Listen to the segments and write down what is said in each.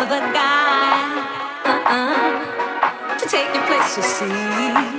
another guy uh-uh, to take your place, you see.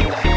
Right?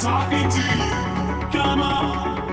talking to you. Come on.